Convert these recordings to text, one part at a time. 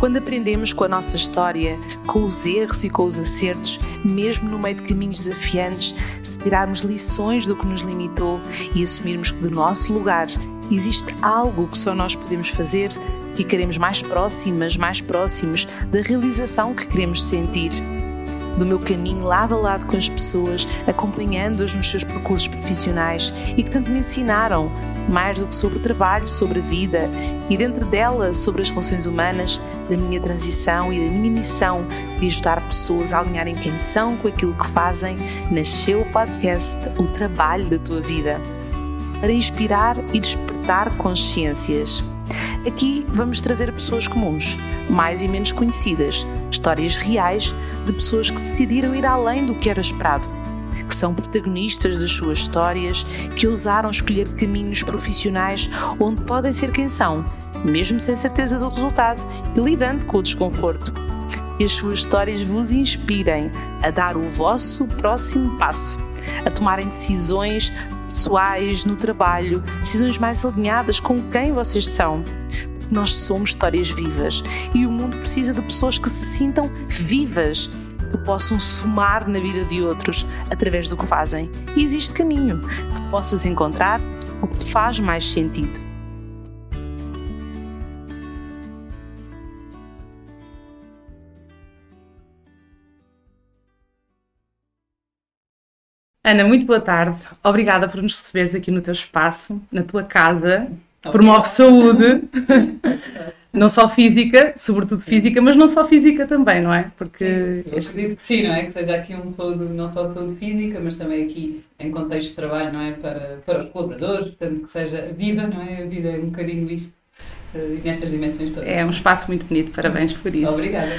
Quando aprendemos com a nossa história, com os erros e com os acertos, mesmo no meio de caminhos desafiantes, se tirarmos lições do que nos limitou e assumirmos que do nosso lugar existe algo que só nós podemos fazer, ficaremos mais próximas, mais próximos da realização que queremos sentir. Do meu caminho lado a lado com as pessoas, acompanhando-as nos seus percursos profissionais e que tanto me ensinaram, mais do que sobre o trabalho, sobre a vida e dentro dela sobre as relações humanas, da minha transição e da minha missão de ajudar pessoas a alinharem quem são com aquilo que fazem, nasceu o podcast O Trabalho da Tua Vida. Para inspirar e despertar consciências. Aqui vamos trazer pessoas comuns, mais e menos conhecidas, histórias reais de pessoas que decidiram ir além do que era esperado, que são protagonistas das suas histórias, que ousaram escolher caminhos profissionais onde podem ser quem são, mesmo sem certeza do resultado e lidando com o desconforto. Que as suas histórias vos inspirem a dar o vosso próximo passo, a tomarem decisões pessoais, no trabalho, decisões mais alinhadas com quem vocês são. Nós somos histórias vivas e o mundo precisa de pessoas que se sintam vivas, que possam somar na vida de outros através do que fazem. E existe caminho que possas encontrar o que te faz mais sentido. Ana, muito boa tarde. Obrigada por nos receberes aqui no teu espaço, na tua casa. Promove saúde, não só física, sobretudo física, mas não só física também, não é? Porque sim, eu acredito que sim, não é? Que seja aqui um todo, não só saúde física, mas também aqui em contexto de trabalho, não é? Para, para os colaboradores, portanto, que seja vida, não é? A vida é um bocadinho isto nestas dimensões todas. É um espaço muito bonito, parabéns por isso. Obrigada.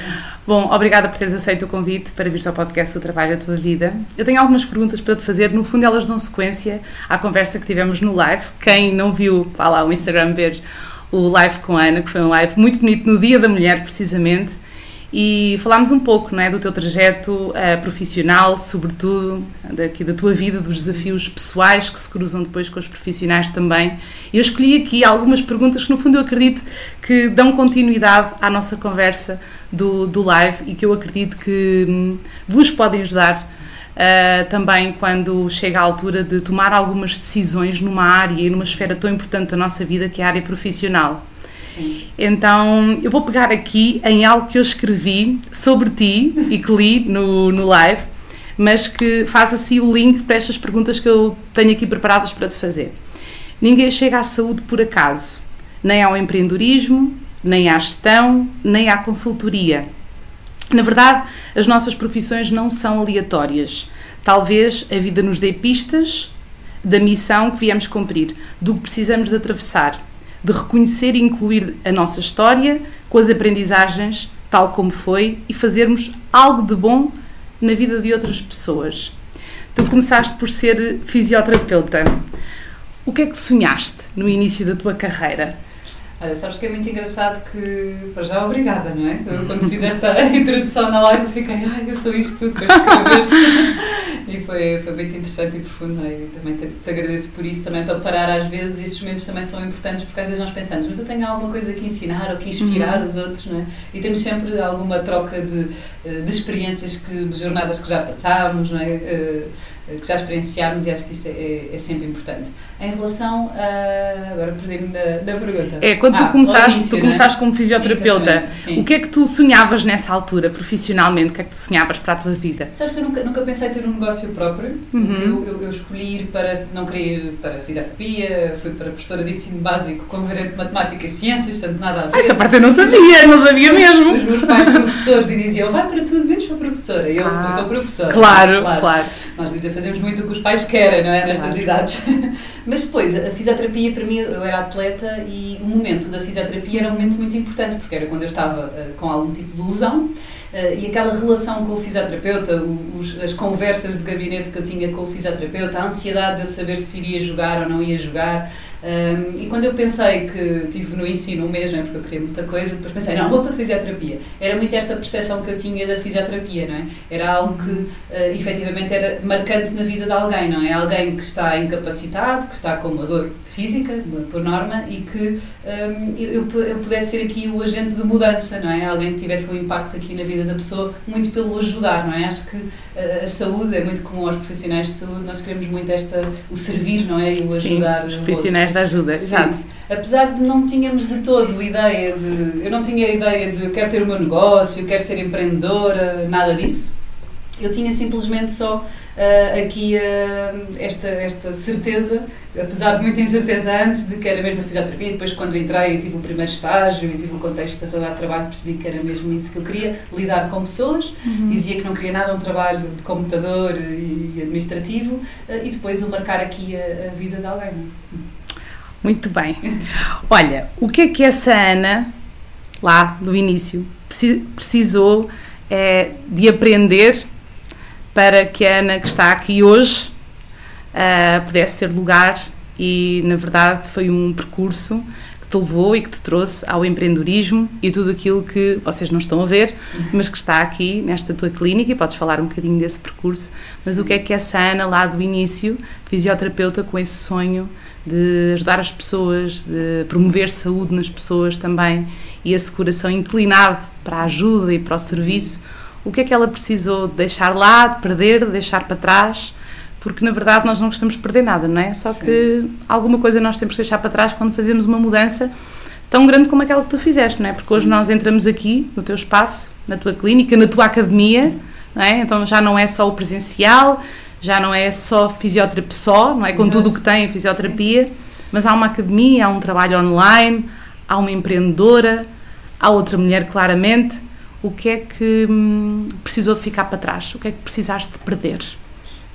Bom, obrigada por teres aceito o convite para vir ao podcast O Trabalho da Tua Vida. Eu tenho algumas perguntas para te fazer, no fundo elas dão sequência à conversa que tivemos no live. Quem não viu, vá lá o Instagram ver o live com a Ana, que foi um live muito bonito no Dia da Mulher, precisamente e falámos um pouco não é, do teu trajeto uh, profissional, sobretudo daqui da tua vida, dos desafios pessoais que se cruzam depois com os profissionais também. Eu escolhi aqui algumas perguntas que, no fundo, eu acredito que dão continuidade à nossa conversa do, do live e que eu acredito que hum, vos podem ajudar Uh, também quando chega a altura de tomar algumas decisões numa área e numa esfera tão importante da nossa vida que é a área profissional. Então, eu vou pegar aqui em algo que eu escrevi sobre ti e que li no, no live, mas que faz assim o link para estas perguntas que eu tenho aqui preparadas para te fazer. Ninguém chega à saúde por acaso, nem ao empreendedorismo, nem à gestão, nem à consultoria. Na verdade, as nossas profissões não são aleatórias. Talvez a vida nos dê pistas da missão que viemos cumprir, do que precisamos de atravessar de reconhecer e incluir a nossa história com as aprendizagens, tal como foi, e fazermos algo de bom na vida de outras pessoas. Tu começaste por ser fisioterapeuta. O que é que sonhaste no início da tua carreira? Olha, sabes que é muito engraçado que, para já, obrigada, não é? Quando fizeste a introdução na live, eu fiquei, ai, eu sou isto tudo escreveste. e foi, foi muito interessante e profundo, é? e também te, te, agradeço por isso, também para parar às vezes, estes momentos também são importantes, porque às vezes nós pensamos, mas eu tenho alguma coisa que ensinar ou que inspirar uhum. os outros, não é? E temos sempre alguma troca de, de experiências, que, jornadas que já passámos, não é? Eh, que já experienciámos e acho que isso é, é sempre importante. Em relação a. Agora perdi-me da, da, pergunta. É, quando ah, tu começaste, início, tu começaste é? como fisioterapeuta, o que é que tu sonhavas nessa altura, profissionalmente? O que é que tu sonhavas para a tua vida? Sabes que eu nunca, nunca pensei ter um negócio próprio. Uhum. Eu, eu, eu, escolhi ir para. Não queria ir para fisioterapia, fui para professora de ensino básico com verente de matemática e ciências, portanto nada a ver. Ah, essa parte eu não sabia, não sabia mesmo. Os meus pais professores e diziam, vai para tudo menos para professora. E eu ah, fui para professora. Claro, claro. claro. Nós dizemos fazemos muito o que os pais querem, não é? Nestas claro. idades. Mas depois, a fisioterapia, para mim, eu era atleta e o momento da fisioterapia era um momento muito importante, porque era quando eu estava uh, com algum tipo de lesão. Uh, e aquela relação com o fisioterapeuta, os, as conversas de gabinete que eu tinha com o fisioterapeuta, a ansiedade de saber se iria jogar ou não ia jogar, Um, e quando eu pensei que tive no ensino mesmo, é porque eu queria muita coisa, depois pensei, não, vou para a fisioterapia. Era muito esta percepção que eu tinha da fisioterapia, não é? Era algo que uh, efetivamente era marcante na vida de alguém, não é? Alguém que está incapacitado, que está com uma dor física, por norma, e que um, eu, eu pudesse ser aqui o agente de mudança, não é? Alguém que tivesse um impacto aqui na vida da pessoa, muito pelo ajudar, não é? Acho que a, a saúde é muito comum aos profissionais de saúde, nós queremos muito esta, o servir, não é? E o ajudar. Sim, os profissionais da ajuda, exato. Apesar de não tínhamos de todo ideia de. Eu não tinha a ideia de quero ter o meu negócio, quero ser empreendedora, nada disso. Eu tinha simplesmente só uh, aqui uh, esta, esta certeza, apesar de muita incerteza antes, de que era mesmo a fisioterapia. Depois, quando entrei, eu tive o primeiro estágio e tive o contexto da realidade de trabalho, percebi que era mesmo isso que eu queria: lidar com pessoas. Uhum. Dizia que não queria nada, um trabalho de computador e administrativo, uh, e depois o marcar aqui a, a vida de alguém. Muito bem. Olha, o que é que essa Ana, lá do início, precisou é, de aprender para que a Ana que está aqui hoje uh, pudesse ter lugar e, na verdade, foi um percurso que te levou e que te trouxe ao empreendedorismo e tudo aquilo que vocês não estão a ver, mas que está aqui nesta tua clínica e podes falar um bocadinho desse percurso. Mas o que é que essa Ana, lá do início, fisioterapeuta com esse sonho de ajudar as pessoas, de promover saúde nas pessoas também e esse coração inclinado para a ajuda e para o serviço, o que é que ela precisou de deixar lá, de perder, de deixar para trás, porque na verdade nós não gostamos de perder nada, não é? Só que Sim. alguma coisa nós temos que deixar para trás quando fazemos uma mudança tão grande como aquela que tu fizeste, não é? Porque Sim. hoje nós entramos aqui no teu espaço, na tua clínica, na tua academia, não é? Então já não é só o presencial, já não é só fisioterapia só, não é? Com tudo o que tem a fisioterapia, mas há uma academia, há um trabalho online, há uma empreendedora, há outra mulher claramente o que é que hum, precisou ficar para trás? O que é que precisaste de perder?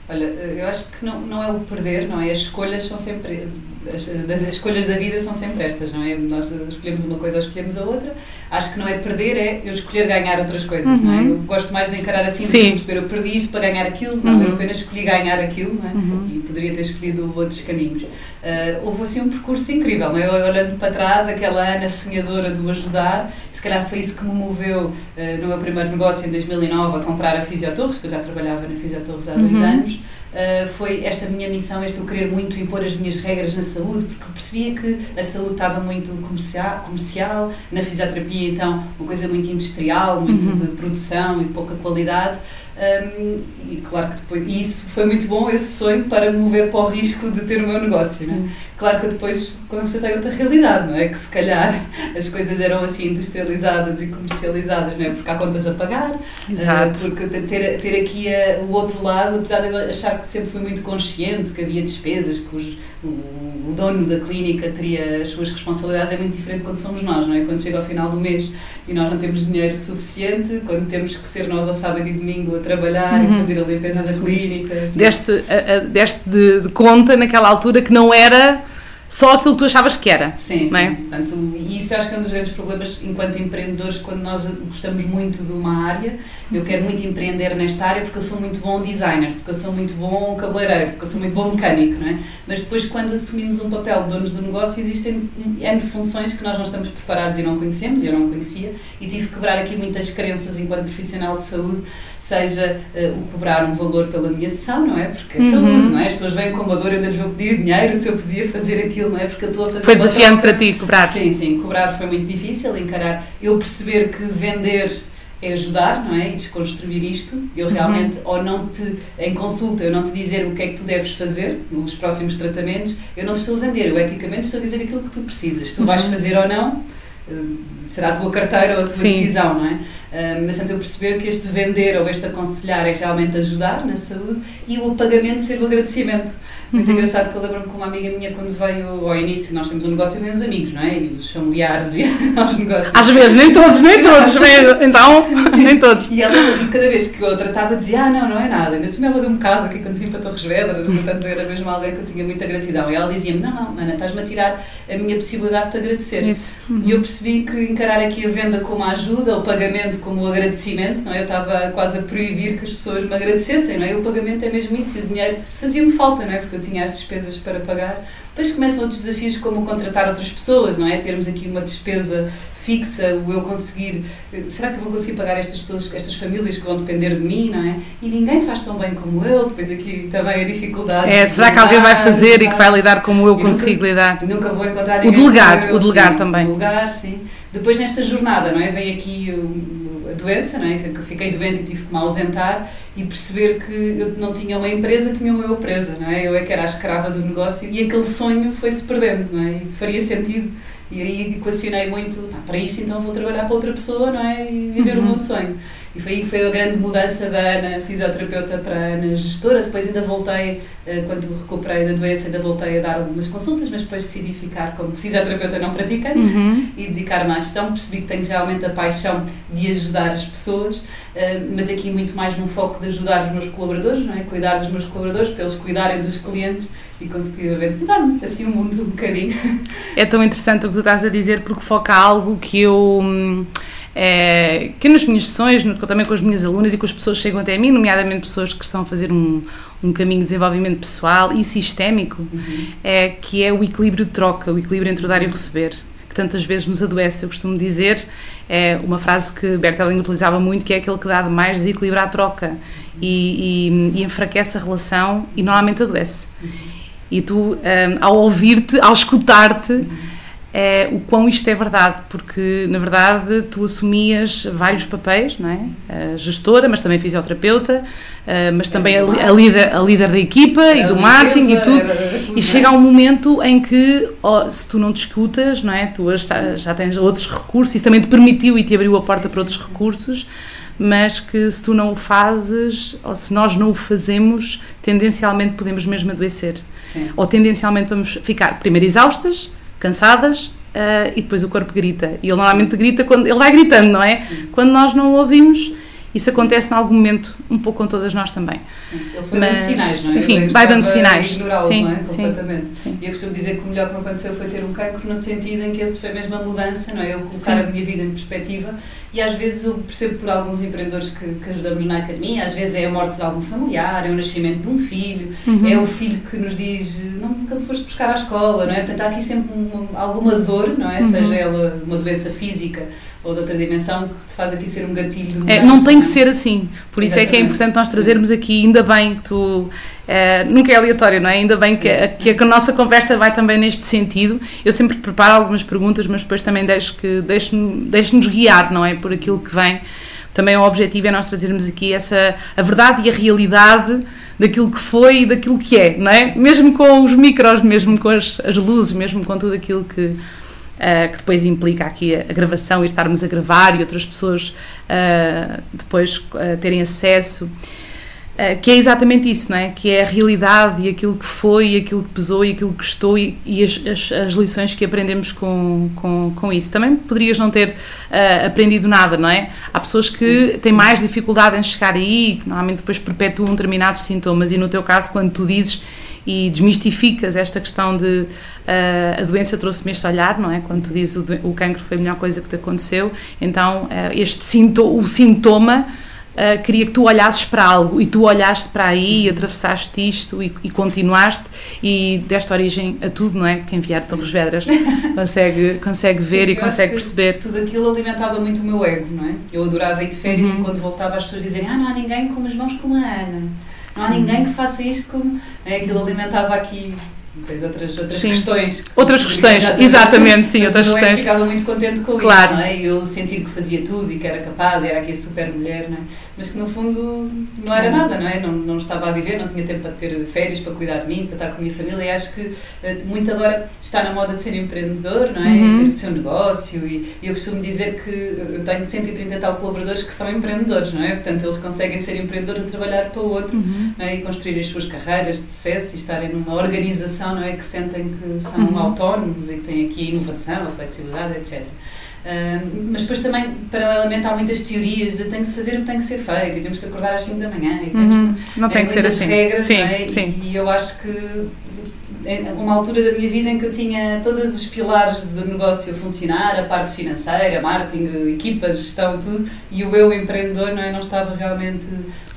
Olha, eu acho que não, não é o perder, não é? As escolhas são sempre. As, as, escolhas da vida são sempre estas, não é? Nós escolhemos uma coisa ou escolhemos a outra. Acho que não é perder, é eu escolher ganhar outras coisas, uhum. não é? Uhum. Eu gosto mais de encarar assim, Sim. de perceber, eu perdi isto para ganhar aquilo, não, uhum. eu apenas escolhi ganhar aquilo, não é? Uhum. E poderia ter escolhido outros caminhos. Uh, houve assim um percurso incrível, não é? Olhando para trás, aquela Ana sonhadora do ajudar, se calhar foi isso que me moveu uh, no meu primeiro negócio em 2009 a comprar a Fisiotorres, que eu já trabalhava na Fisiotorres há dois uhum. anos. Uh, foi esta minha missão, este eu querer muito impor as minhas regras na saúde, porque percebia que a saúde estava muito comercial, comercial na fisioterapia, então, uma coisa muito industrial, muito uhum. de produção e pouca qualidade. Um, e claro que depois, e isso foi muito bom, esse sonho, para me mover para o risco de ter o meu negócio. Né? Claro que eu depois ter outra realidade, não é? Que se calhar as coisas eram assim industrializadas e comercializadas, não é? Porque há contas a pagar, Exato. Uh, porque ter, ter aqui a, o outro lado, apesar de eu achar que sempre fui muito consciente que havia despesas, que os, o, o dono da clínica teria as suas responsabilidades, é muito diferente quando somos nós, não é? Quando chega ao final do mês e nós não temos dinheiro suficiente, quando temos que ser nós ao sábado e domingo trabalhar uhum. e fazer a limpeza da clínica. Assim. Deste, a, a, deste de, de conta naquela altura que não era só aquilo que tu achavas que era. Sim, sim. É? Portanto, isso eu acho que é um dos grandes problemas enquanto empreendedores, quando nós gostamos muito de uma área. Eu quero muito empreender nesta área porque eu sou muito bom designer, porque eu sou muito bom cabeleireiro, porque eu sou muito bom mecânico, não é? Mas depois, quando assumimos um papel de donos do negócio, existem N funções que nós não estamos preparados e não conhecemos, e eu não conhecia, e tive que quebrar aqui muitas crenças enquanto profissional de saúde seja uh, o cobrar um valor pela minha sessão, não é? Porque é uhum. saúde, não é? As pessoas vêm com uma dor, eu lhes vou pedir dinheiro se eu podia fazer aquilo, não é? Porque eu estou a fazer. Foi desafiante para ti cobrar? Sim, sim, cobrar foi muito difícil, encarar. Eu perceber que vender é ajudar, não é? E desconstruir isto. Eu uhum. realmente, uhum. ou não te, em consulta, eu não te dizer o que é que tu deves fazer nos próximos tratamentos, eu não te estou a vender, eu eticamente estou a dizer aquilo que tu precisas. Tu vais uhum. fazer ou não, será a tua carteira ou a tua Sim. decisão, não é? Uh, mas tanto eu perceber que este vender ou este aconselhar é realmente ajudar na saúde e o pagamento ser o agradecimento. Muito uhum. engraçado que eu lembro-me com uma amiga minha quando veio ao início, nós temos um negócio e vem os amigos, não é? E os familiares e os negócios. Às vezes, nem todos, nem todos, então, nem todos. E ela, cada vez que eu tratava, dizia, ah, não, não é nada. Ainda assim ela deu-me casa aqui quando vim para Torres Vedras, portanto era mesmo alguém que eu tinha muita gratidão. E ela dizia-me, não, não, Ana, estás-me a tirar a minha possibilidade de te agradecer. Isso. Uhum. E eu percebi que encarar aqui a venda como ajuda, o pagamento como o agradecimento, não é? Eu estava quase a proibir que as pessoas me agradecessem, não é? O pagamento é mesmo isso, o dinheiro fazia-me falta, não é? Porque eu tinha as despesas para pagar. Depois começam outros desafios como contratar outras pessoas, não é? Termos aqui uma despesa fixa, o eu conseguir, será que eu vou conseguir pagar estas pessoas, estas famílias que vão depender de mim, não é? E ninguém faz tão bem como eu, depois aqui também a dificuldade. É, será que alguém vai fazer e que vai lidar como eu consigo nunca, lidar? Nunca vou encontrar ninguém. O delegar, o delegar sim, também. O delegar, sim. Depois nesta jornada, não é? Vem aqui a doença, não é? Que, que fiquei doente e tive que me ausentar e perceber que eu não tinha uma empresa, tinha uma eu presa, não é? Eu é que era a escrava do negócio e aquele sonho foi-se perdendo, não é? E faria sentido e aí equacionei muito, para isto então vou trabalhar para outra pessoa, não é? E viver uhum. o meu sonho. E foi aí que foi a grande mudança da Ana, fisioterapeuta, para a Ana, gestora. Depois ainda voltei, eh, quando recuperei da doença, ainda voltei a dar algumas consultas, mas depois decidi ficar como fisioterapeuta não praticante uhum. e dedicar-me à gestão. Percebi que tenho realmente a paixão de ajudar as pessoas, eh, mas aqui muito mais no foco de ajudar os meus colaboradores, não é? Cuidar dos meus colaboradores, para eles cuidarem dos clientes e consecutivamente mudar-me assim o mundo um bocadinho. É tão interessante o que tu estás a dizer porque foca algo que eu. É, que nas minhas sessões, também com as minhas alunas e com as pessoas que chegam até mim, nomeadamente pessoas que estão a fazer um, um caminho de desenvolvimento pessoal e sistémico, uhum. é, que é o equilíbrio de troca, o equilíbrio entre o dar e o receber, tantas vezes nos adoece. Eu costumo dizer, é uma frase que Bertelling utilizava muito, que é aquele que dá demais desequilibra a troca e, e, e enfraquece a relação e normalmente adoece. E tu, um, ao ouvir-te, ao escutar-te, é, o quão isto é verdade, porque na verdade tu assumias vários papéis, não é? A gestora, mas também fisioterapeuta, mas também a, a, líder, a líder da equipa e do marketing e tudo. E chega um momento em que, oh, se tu não te escutas, não é? Tu já tens outros recursos, isso também te permitiu e te abriu a porta para outros recursos mas que se tu não o fazes, ou se nós não o fazemos, tendencialmente podemos mesmo adoecer. Sim. Ou tendencialmente vamos ficar primeiro exaustas, cansadas, uh, e depois o corpo grita. E ele normalmente grita quando. Ele vai gritando, não é? Quando nós não o ouvimos isso acontece em algum momento, um pouco com todas nós também. Sim, ele foi Mas, dando sinais, não é? Enfim, vai dando sinais. sim, não é? Completamente. Sim, E eu costumo dizer que o melhor que me aconteceu foi ter um cancro, no sentido em que esse foi mesmo a mudança, não é? Eu colocar sim. a minha vida em perspectiva. E às vezes eu percebo por alguns empreendedores que, que, ajudamos na academia, às vezes é a morte de algum familiar, é o nascimento de um filho, uhum. é o filho que nos diz não, nunca me foste buscar à escola, não é? Portanto, há aqui sempre uma, alguma dor, não é? Uhum. Seja ela uma doença física ou de outra dimensão que te faz aqui ser um gatilho de é, Não tem que ser assim. Por isso é que é importante nós trazermos aqui, ainda bem que tu. É, nunca é aleatório, não é? Ainda bem que, que a nossa conversa vai também neste sentido. Eu sempre preparo algumas perguntas, mas depois também deixo que deixo-nos deixo guiar, não é? Por aquilo que vem. Também o objetivo é nós trazermos aqui essa, a verdade e a realidade daquilo que foi e daquilo que é, não é? Mesmo com os micros, mesmo com as, as luzes, mesmo com tudo aquilo que, Uh, que depois implica aqui a, a, gravação e estarmos a gravar e outras pessoas uh, depois uh, terem acesso, que é exatamente isso, não é? Que é a realidade e aquilo que foi, e aquilo que pesou e aquilo que estou e, e as, as, as, lições que aprendemos com, com, com isso. Também poderias não ter aprendido nada, não é? Há pessoas que têm mais dificuldade em chegar aí, que normalmente depois perpetuam determinados sintomas e no teu caso, quando tu dizes e desmistificas esta questão de uh, a doença trouxe-me este olhar, não é? Quando tu dizes o, o cancro foi a melhor coisa que te aconteceu, então uh, este sinto, o sintoma uh, queria que tu olhasses para algo e tu olhaste para aí e atravessaste isto e, e continuaste e deste origem a tudo, não é? Quem vier de Torres Vedras consegue, consegue ver Sim, e consegue perceber. Tudo aquilo alimentava muito o meu ego, não é? Eu adorava ir de férias uhum. e quando voltava as pessoas dizerem ah, não há ninguém com as mãos como a Ana não há ninguém que faça isto como. É, aquilo alimentava aqui depois outras, outras questões. Outras questões, exatamente, exatamente sim, outras questões. Eu ficava muito contente com claro. isso, não é? Eu sentir que fazia tudo e que era capaz, e era aqui a super mulher, não é? Mas que no fundo não era nada, não é? Não, não estava a viver, não tinha tempo para ter férias, para cuidar de mim, para estar com a minha família, e acho que eh, muito agora está na moda ser empreendedor, não é? Uhum. Ter o seu negócio, e, eu costumo dizer que eu tenho 130 e tal colaboradores que são empreendedores, não é? Portanto, eles conseguem ser empreendedores a trabalhar para o outro, uhum. não é? E construir as suas carreiras de sucesso e estarem numa organização não é? Que sentem que são uhum. autónomos e que têm aqui a inovação, a flexibilidade, etc. Uh, mas depois também, paralelamente, há muitas teorias de tem que se fazer o que tem que ser feito e temos que acordar às 5 da manhã e temos uhum. não tem é, que ser assim. regras, sim, é? sim. E, e, eu acho que uma altura da minha vida em que eu tinha todos os pilares do negócio a funcionar, a parte financeira, marketing, equipa, gestão, tudo, e o eu empreendedor não, é, não estava realmente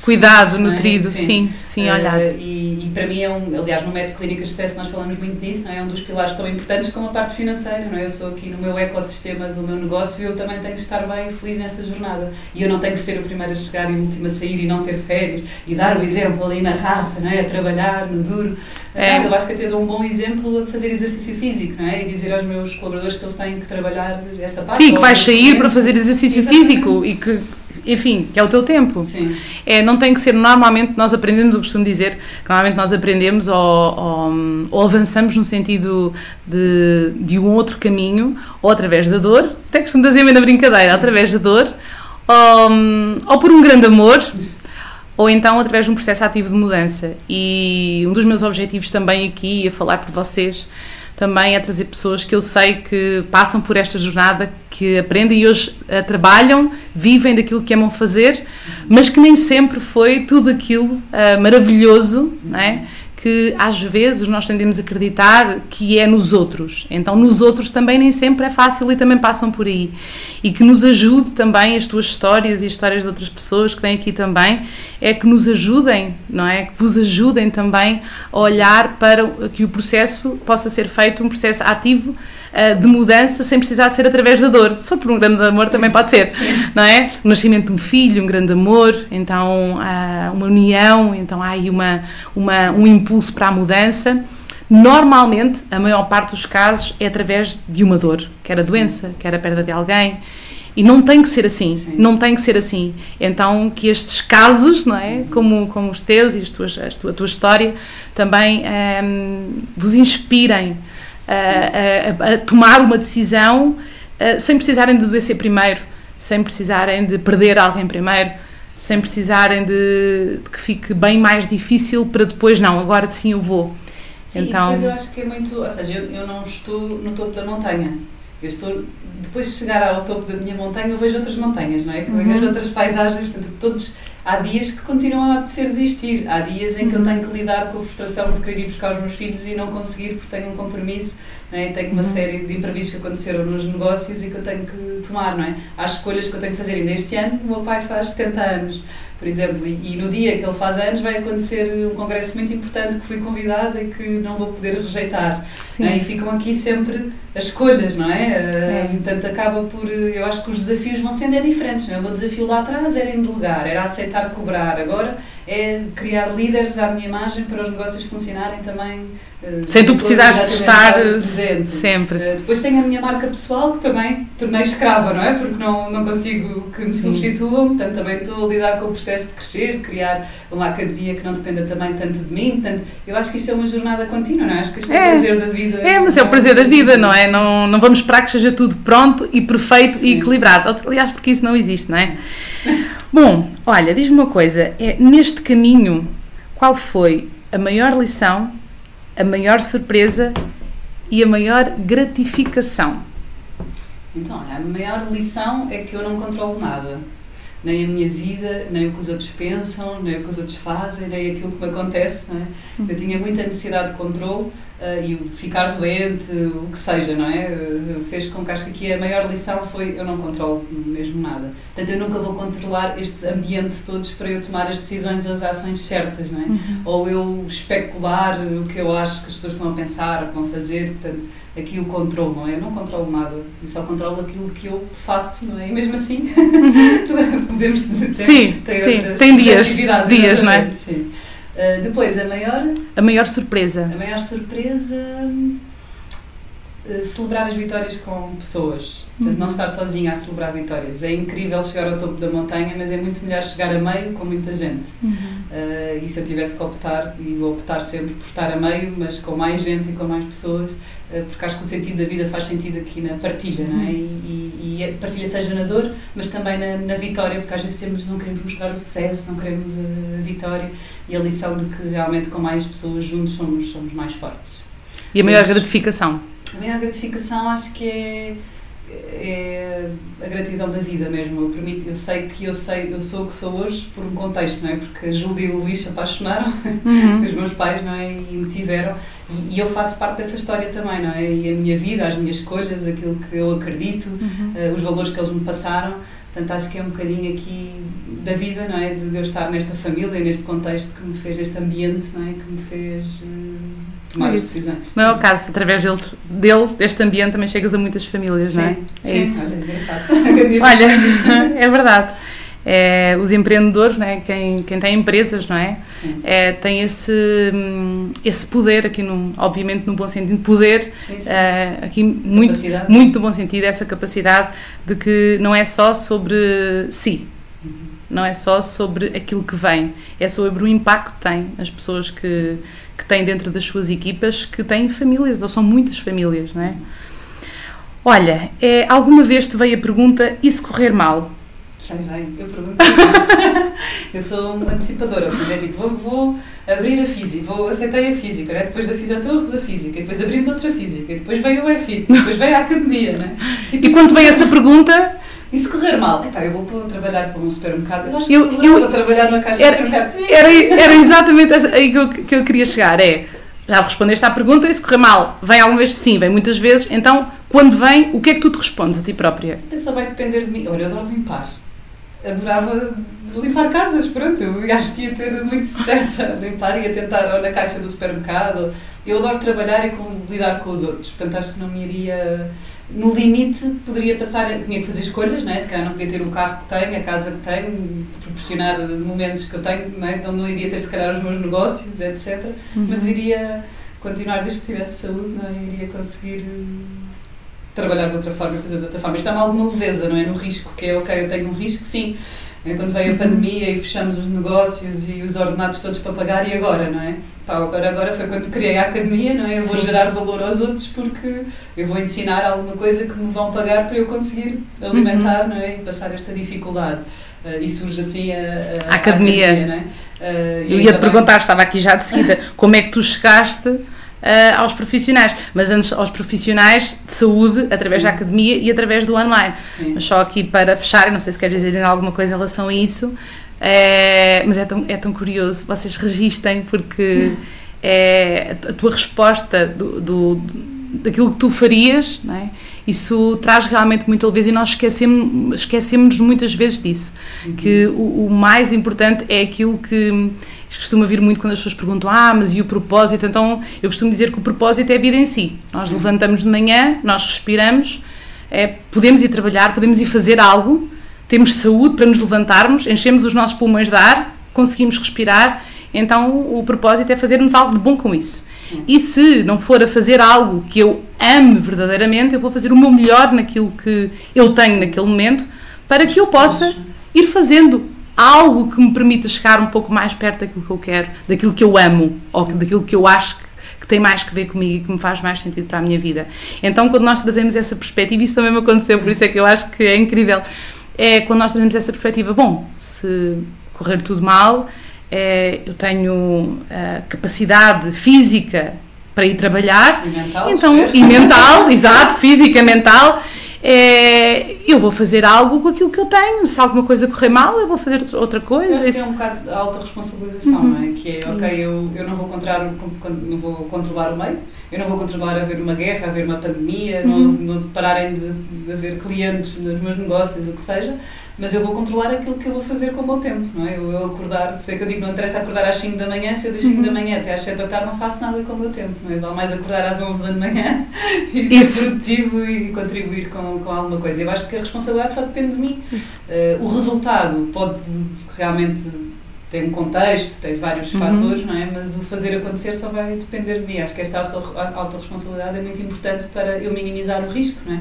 cuidado, é? nutrido, sim, sim, sim olhado. Uh, e, e, para mim é um, aliás, no método Clínicas de Sucesso nós falamos muito disso, não é? é um dos pilares tão importantes como a parte financeira, não é? Eu sou aqui no meu ecossistema do meu negócio e eu também tenho que estar bem e feliz nessa jornada. E eu não tenho que ser o primeiro a chegar e o último a sair e não ter férias e dar o exemplo ali na raça, não é? A trabalhar no duro. É. eu acho que até dou um bom exemplo a fazer exercício físico, não é? E dizer aos meus colaboradores que eles têm que trabalhar essa parte. Sim, que vais sair para fazer exercício Exatamente. físico e que enfim, que é o teu tempo. Sim. É, não tem que ser, normalmente nós aprendemos, eu costumo dizer, normalmente nós aprendemos ou, ou, ou, avançamos no sentido de, de um outro caminho, ou através da dor, até costumo dizer na brincadeira, através da dor, ou, ou por um grande amor, ou então através de um processo ativo de mudança. E um dos meus objetivos também aqui, a falar por vocês, também é trazer pessoas que eu sei que passam por esta jornada, que aprendem e hoje uh, trabalham, vivem daquilo que amam fazer, mas que nem sempre foi tudo aquilo uh, maravilhoso, não é? Que às vezes nós tendemos a acreditar que é nos outros. Então, nos outros também nem sempre é fácil e também passam por aí. E que nos ajude também as tuas histórias e as histórias de outras pessoas que vêm aqui também, é que nos ajudem, não é? Que vos ajudem também a olhar para que o processo possa ser feito um processo ativo de mudança sem precisar de ser através da dor. Se for por um grande amor também pode ser, Sim. não é? O nascimento de um filho, um grande amor, então uh, uma união, então há aí uma, uma, um impulso para a mudança. Normalmente, a maior parte dos casos é através de uma dor, quer a doença, quer a perda de alguém. E não tem que ser assim, Sim. não tem que ser assim. Então, que estes casos, não é? Como, como os teus e as tuas, a, tua, a tua história, também ehm, vos inspirem a, a, a tomar uma decisão sem precisarem de adoecer primeiro, sem precisarem de perder alguém primeiro, sem precisarem de, de, que fique bem mais difícil para depois, não, agora sim eu vou. Sim, então, depois eu acho que é muito, ou seja, eu, eu não estou no topo da montanha. Eu estou, depois de chegar ao topo da minha montanha, eu vejo outras montanhas, não é? Que uhum. vejo outras paisagens, portanto, todos há dias que continuam a apetecer desistir, há dias em que eu uhum. tenho que lidar com a frustração de querer ir buscar os meus filhos e não conseguir porque tenho um compromisso, é? tenho uma uhum. série de imprevistos que aconteceram nos negócios e que eu tenho que tomar, não é? Há escolhas que eu tenho que fazer ainda este ano, o meu pai faz 70 anos, por exemplo, e, e, no dia que ele faz anos vai acontecer um congresso muito importante que fui convidada e que não vou poder rejeitar. É? E ficam aqui sempre as escolhas, não é? é? Portanto, acaba por. Eu acho que os desafios vão sendo é diferentes. Não é? O meu desafio lá atrás era em delegar, era aceitar cobrar. Agora é criar líderes à minha imagem para os negócios funcionarem também. Uh, Sem tu precisares de estar presente. sempre. Uh, depois tenho a minha marca pessoal que também tornei escrava, não é? Porque não, não consigo que me Sim. substituam, portanto também estou a lidar com o processo de crescer, de criar uma academia que não dependa também tanto de mim. Portanto, eu acho que isto é uma jornada contínua, não é? Acho que isto é, é o prazer da vida. É, mas é o prazer da vida, não é? Não, não vamos esperar que seja tudo pronto e perfeito Sim. e equilibrado. Aliás, porque isso não existe, não é? Bom, olha, diz-me uma coisa, é, neste caminho, qual foi a maior lição, a maior surpresa e a maior gratificação? Então, a maior lição é que eu não controlo nada. Nem a minha vida, nem o que os outros pensam, nem o que os outros fazem, nem aquilo que me acontece. Não é? Eu tinha muita necessidade de controle uh, e o ficar doente, o que seja, não é? Uh, fez com que acho que aqui a maior lição foi eu não controlo mesmo nada. Portanto, eu nunca vou controlar este ambiente todos para eu tomar as decisões ou as ações certas, não é? Uhum. Ou eu especular o que eu acho que as pessoas estão a pensar, ou vão fazer. Portanto, aqui o controle, não é? Eu não controlo nada, eu só controlo aquilo que eu faço, não é? E mesmo assim, uhum. podemos ter, sim, ter sim. tem dias, dias, não é? Sim. Uh, depois, a maior... A maior surpresa. A maior surpresa... Uh, celebrar as vitórias com pessoas. Portanto, não uhum. estar sozinha a celebrar vitórias. É incrível chegar ao topo da montanha, mas é muito melhor chegar a meio com muita gente. Uhum. Uh, e se eu tivesse que optar, e vou optar sempre por estar a meio, mas com mais gente e com mais pessoas, porque acho que o sentido da vida faz sentido aqui na partilha, não é? Uhum. E, e, a partilha seja na dor, mas também na, na, vitória, porque às vezes temos, não queremos mostrar o sucesso, não queremos a vitória, e a lição de que realmente com mais pessoas juntos somos, somos mais fortes. E a maior mas, gratificação? A maior gratificação acho que é é a gratidão da vida mesmo. Eu, permito, eu sei que eu sei, eu sou o que sou hoje por um contexto, não é? Porque a Júlia e o Luís se apaixonaram, uhum. os meus pais, não é? E me tiveram. E, e, eu faço parte dessa história também, não é? E a minha vida, as minhas escolhas, aquilo que eu acredito, uhum. uh, os valores que eles me passaram. Portanto, acho que é um bocadinho aqui da vida, não é? De eu estar nesta família, neste contexto que me fez, este ambiente, não é? Que me fez. Uh, tomar as decisões. Não é o caso, através dele, dele, deste ambiente, também chegas a muitas famílias, sim, não é? É sim, isso. Olha, olha é verdade. É, os empreendedores, né, quem, quem tem empresas, não é? é tem esse, esse poder aqui, no, obviamente no bom sentido, poder, sim, sim. É, aqui muito, muito no bom sentido, essa capacidade de que não é só sobre si. Não é só sobre aquilo que vem, é sobre o impacto que tem nas pessoas que, que tem dentro das suas equipas que têm famílias, ou são muitas famílias, não é? Olha, é, alguma vez te veio a pergunta, e se correr mal? Vem, eu pergunto Eu sou uma antecipadora, portanto é tipo, vou, vou abrir a física, vou, aceitei a física, né? depois da fisiotorres a física, depois abrimos outra física, depois veio o EFIT, depois veio a academia, né? Tipo, e quando vem essa pergunta, e se correr mal? Epá, eu vou trabalhar para um supermercado. Eu acho que eu, eu, vou trabalhar numa caixa era, de supermercado. Era, era exatamente aí que eu, que eu queria chegar. É, já respondeste à pergunta, e se correr mal, vem alguma vez? Sim, vem muitas vezes. Então, quando vem, o que é que tu te respondes a ti própria? Isso vai depender de mim. Olha, eu adoro limpar. Adorava limpar casas, pronto. Eu acho que ia ter muito sucesso a limpar e a tentar, ou na caixa do supermercado. Eu adoro trabalhar e com, lidar com os outros. Portanto, acho que não me iria no limite poderia passar, tinha que fazer escolhas, não é? se calhar não podia ter o carro que tenho, a casa que tenho, proporcionar momentos que eu tenho, não, é? então não iria ter se calhar os meus negócios, etc. Uhum. Mas iria continuar desde que tivesse saúde, não é? iria conseguir trabalhar de outra forma e fazer de outra forma. Isto é uma alguma leveza, não é? No risco, que é ok, eu tenho um risco, sim. É quando veio a uhum. pandemia e fechamos os negócios e os ordenados todos para pagar, e agora, não é? Pá, agora, agora foi quando criei a academia, não é? Eu vou Sim. gerar valor aos outros porque eu vou ensinar alguma coisa que me vão pagar para eu conseguir alimentar, uhum. não é? E passar esta dificuldade. Uh, e surge assim a, a, a academia. academia não é? Uh, eu ia te perguntar, estava aqui já de seguida, como é que tu chegaste Uh, aos profissionais, mas antes aos profissionais de saúde através Sim. da academia e através do online. Sim. Mas só aqui para fechar, não sei se quer dizer alguma coisa em relação a isso, é, mas é tão, é tão curioso, vocês registem porque é, a tua resposta do, do, daquilo que tu farias, não é? Isso traz realmente muita leveza e nós esquecemos, esquecemos muitas vezes disso, uhum. que o, o, mais importante é aquilo que costuma vir muito quando as pessoas perguntam, ah, mas e o propósito? Então, eu costumo dizer que o propósito é a vida em si. Nós levantamos de manhã, nós respiramos, é, podemos ir trabalhar, podemos ir fazer algo, temos saúde para nos levantarmos, enchemos os nossos pulmões de ar, conseguimos respirar, então o propósito é fazermos algo de bom com isso. E se não for a fazer algo que eu ame verdadeiramente, eu vou fazer o meu melhor naquilo que eu tenho naquele momento para que eu possa ir fazendo algo que me permita chegar um pouco mais perto daquilo que eu quero, daquilo que eu amo ou daquilo que eu acho que tem mais que ver comigo e que me faz mais sentido para a minha vida. Então, quando nós trazemos essa perspectiva, isso também me aconteceu, por isso é que eu acho que é incrível é quando nós trazemos essa perspectiva, bom, se correr tudo mal, é, eu tenho a capacidade física para ir trabalhar, e mental, então, e mental, exato, física, mental, é, eu vou fazer algo com aquilo que eu tenho. Se alguma coisa correr mal, eu vou fazer outra coisa. Eu acho que é um bocado a autorresponsabilização, uhum. não é? Que é, ok, eu, eu não, vou controlar, não vou controlar o meio, eu não vou controlar haver uma guerra, haver uma pandemia, uhum. não, não pararem de, de haver clientes nos meus negócios, o que seja, mas eu vou controlar aquilo que eu vou fazer com o meu tempo, não é? Eu, eu acordar, por isso é que eu digo, não interessa acordar às 5 da manhã, se eu das 5 uhum. da manhã até às 7 da tarde não faço nada com o meu tempo, não é? Vale mais acordar às 11 da manhã e Isso. ser produtivo e contribuir com, com alguma coisa. Eu acho que a responsabilidade só depende de mim. Uh, o resultado pode realmente tem um contexto, tem vários uhum. fatores, não é? Mas o fazer acontecer só vai depender de mim. Acho que esta autorresponsabilidade é muito importante para eu minimizar o risco, não é?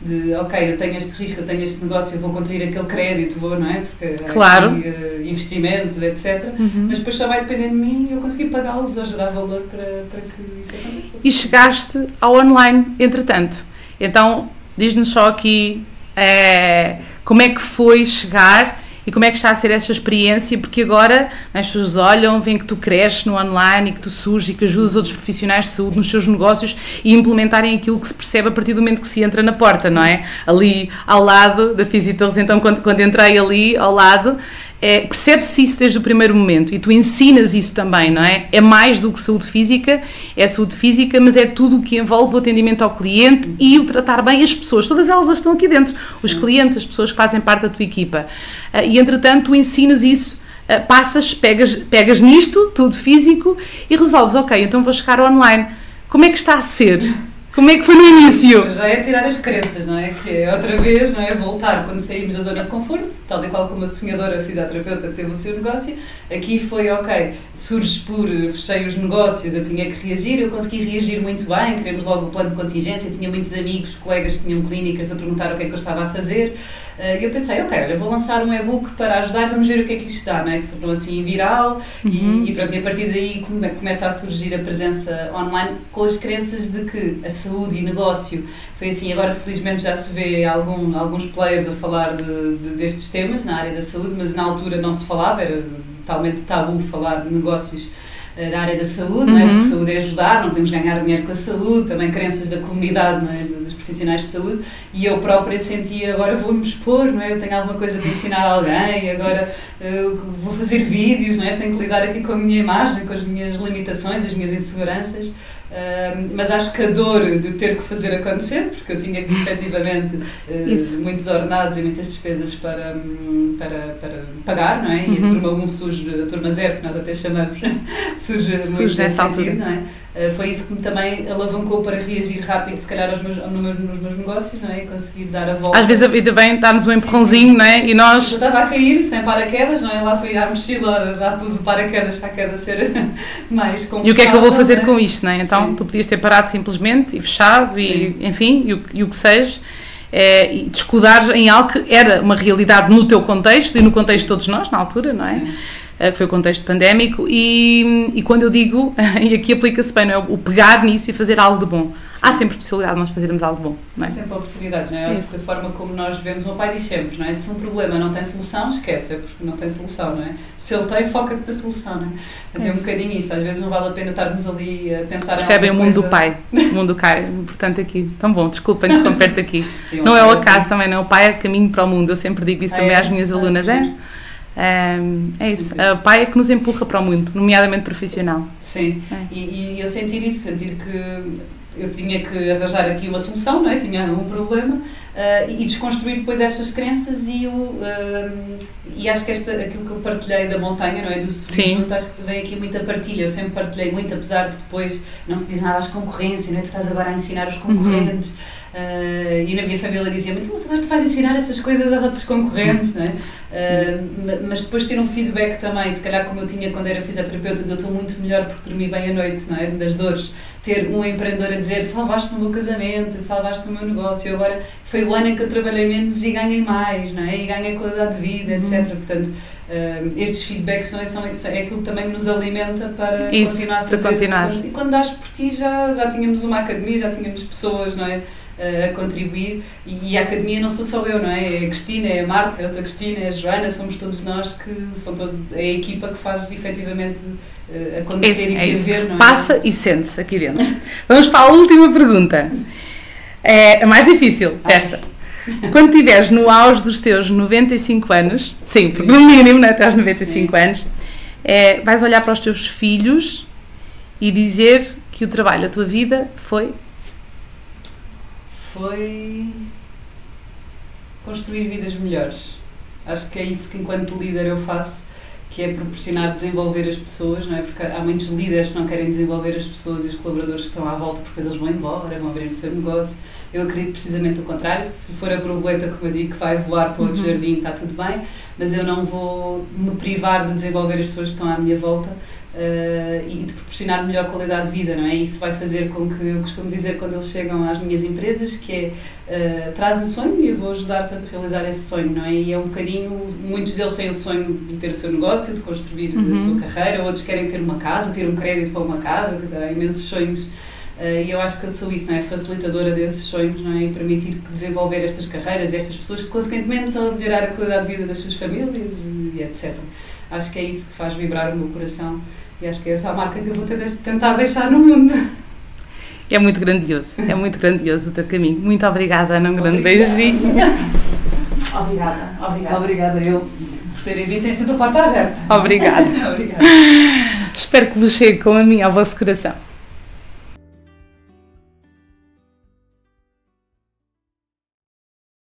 De, ok, eu tenho este risco, eu tenho este negócio, eu vou contrair aquele crédito, vou, não é? Porque claro. Aqui, uh, investimentos, etc. Uhum. Mas depois só vai depender de mim e eu conseguir pagá-los ou gerar valor para, para que isso aconteça. E chegaste ao online, entretanto. Então, diz-nos só aqui é, como é que foi chegar E como é que está a ser essa experiência? Porque agora as pessoas olham, veem que tu cresces no online e que tu surges e que ajudas outros profissionais de saúde nos seus negócios e implementarem aquilo que se percebe a partir do momento que se entra na porta, não é? Ali ao lado da Fisitorres, então quando, quando entrei ali ao lado, é, percebe-se isso desde o primeiro momento e tu ensinas isso também, não é? É mais do que saúde física, é saúde física, mas é tudo o que envolve o atendimento ao cliente e o tratar bem as pessoas. Todas elas estão aqui dentro, os clientes, as pessoas que fazem parte da tua equipa. Uh, e entretanto, tu ensinas isso. Uh, passas, pegas, pegas nisto, tudo físico, e resolves, ok, então vou chegar online. Como é que está a ser? Como é que foi no início? Já é tirar as crenças, não é? Que é outra vez, não é? Voltar quando saímos da zona de conforto, tal e qual como a sonhadora fisioterapeuta que teve o seu negócio. Aqui foi, ok, surge por fechei os negócios, eu tinha que reagir, eu consegui reagir muito bem, queremos logo o plano de contingência, tinha muitos amigos, colegas que tinham clínicas a perguntar o que é que eu estava a fazer. Eh, e eu pensei, ok, olha, vou lançar um e-book para ajudar, vamos ver o que é que isto dá, não é? Se tornou assim viral uhum. e, e, pronto, e a partir daí começa a surgir a presença online com as crenças de que a saúde e negócio foi assim, agora felizmente já se vê algum, alguns players a falar de, de, destes temas na área da saúde, mas na altura não se falava, era totalmente tabu falar de negócios eh, na área da saúde, uhum. não é? porque saúde é ajudar, não podemos ganhar dinheiro com a saúde, também crenças da comunidade, não é? dos profissionais de saúde, e eu própria sentia, agora vou-me expor, não é? eu tenho alguma coisa para ensinar a alguém, agora uh, vou fazer vídeos, não é? tenho que lidar aqui com a minha imagem, com as minhas limitações, as minhas inseguranças, mas acho que a dor de ter que fazer acontecer, porque eu tinha que efetivamente uh, muitos ordenados e muitas despesas para, hum, para, para pagar, não é? E uhum. a turma 1 um surge, a turma 0, que nós até chamamos, surge, surge nessa sentido, não é? Uh, foi isso que me também alavancou para reagir rápido, se calhar, aos meus, nos meus negócios, não é? E conseguir dar a volta. Às vezes a vida vem dar-nos um empurrãozinho, não é? E nós. Eu estava a cair sem paraquedas, não é? Lá fui à mochila, lá pus o paraquedas para a queda ser mais confortável. E o que é que eu vou fazer é? com isto, não é? Então Sim. tu podias ter parado simplesmente e fechado, e, enfim, e o, e o que seja. É, e descuidares em algo que era uma realidade no teu contexto e no contexto de todos nós, na altura, não é? Sim foi o contexto pandémico, e, e quando eu digo, e aqui aplica-se bem, não é? o pegar nisso e fazer algo de bom. Há sempre possibilidade de nós fazermos algo bom, não é? Há sempre oportunidades, não é? Acho que da forma como nós vemos, o meu pai diz sempre, não é? Se um problema não tem solução, esquece, é porque não tem solução, não é? Se ele tem, foca-te na solução, não é? Então, é um bocadinho isso, às vezes não vale a pena estarmos ali a pensar Percebem o mundo coisa... do pai, o mundo do pai, importante aqui. Tão bom, desculpa interromper-te aqui. Sim, não é o acaso também, não é? O pai é caminho para o mundo, eu sempre digo isso ah, também é? às minhas alunas, é? Um, é isso. A pai é que nos empurra para o mundo, nomeadamente profissional. Sim, é. e, e, eu sentir isso, sentir que eu tinha que arranjar aqui uma solução, não é? tinha um problema uh, e desconstruir depois estas crenças e eu, uh, e acho que esta, aquilo que eu partilhei da montanha, não é? Do subir junto, acho que vem aqui muita partilha, eu sempre partilhei muito, apesar de depois não se diz nada às concorrências, não é? Tu estás agora a ensinar os concorrentes. Uhum Uh, e na minha família dizia muito, mas agora tu vais ensinar essas coisas a outros concorrentes, não é? Uh, mas depois ter um feedback também, se calhar como eu tinha quando era fisioterapeuta, eu estou muito melhor porque dormi bem à noite, não é? Das dores. Ter um empreendedor a dizer, salvaste o meu casamento, salvaste o meu negócio, agora foi o ano em que eu trabalhei menos e ganhei mais, não é? E ganhei qualidade de vida, uhum. etc. Portanto, uh, estes feedbacks não é, são, é aquilo que também nos alimenta para Isso, continuar a fazer. Para continuar. E quando dás por ti já, já tínhamos uma academia, já tínhamos pessoas, não é? A contribuir e, a academia não sou só eu, não é? É a Cristina, é a Marta, é outra Cristina, é a Joana, somos todos nós que são todo, é a equipa que faz efetivamente uh, acontecer é, e viver, não é? Passa e sente-se aqui dentro. Vamos para a última pergunta. É a mais difícil, esta. Quando estiveres no auge dos teus 95 anos, sim, porque no mínimo né, até aos 95 sim. anos, é, vais olhar para os teus filhos e dizer que o trabalho da tua vida foi foi construir vidas melhores. Acho que é isso que, enquanto líder, eu faço, que é proporcionar desenvolver as pessoas, não é? Porque há muitos líderes que não querem desenvolver as pessoas e os colaboradores que estão à volta porque eles vão embora, vão abrir o seu negócio. Eu acredito precisamente o contrário. Se for a borboleta, como eu digo, que vai voar para outro uhum. jardim, está tudo bem, mas eu não vou me privar de desenvolver as pessoas que estão à minha volta Uh, e de proporcionar melhor qualidade de vida, não é? Isso vai fazer com que eu costumo dizer quando eles chegam às minhas empresas que é uh, traz um sonho e eu vou ajudar-te a realizar esse sonho, não é? E é um bocadinho, muitos deles têm o sonho de ter o seu negócio, de construir uhum. a sua carreira, outros querem ter uma casa, ter um crédito para uma casa, há imensos sonhos. Uh, e eu acho que eu sou isso, não é? Facilitadora desses sonhos, não é? E permitir desenvolver estas carreiras, estas pessoas que, consequentemente, estão a melhorar a qualidade de vida das suas famílias e, e etc. Acho que é isso que faz vibrar o meu coração e acho que é essa a marca que eu vou ter, tentar deixar no mundo. É muito grandioso, é muito grandioso o teu caminho. Muito obrigada, Ana. Um grande beijinho. Obrigada, obrigada. Obrigada eu por terem vindo, tem sempre a porta aberta. Obrigada. obrigada. Espero que vos chegue com a minha ao vosso coração.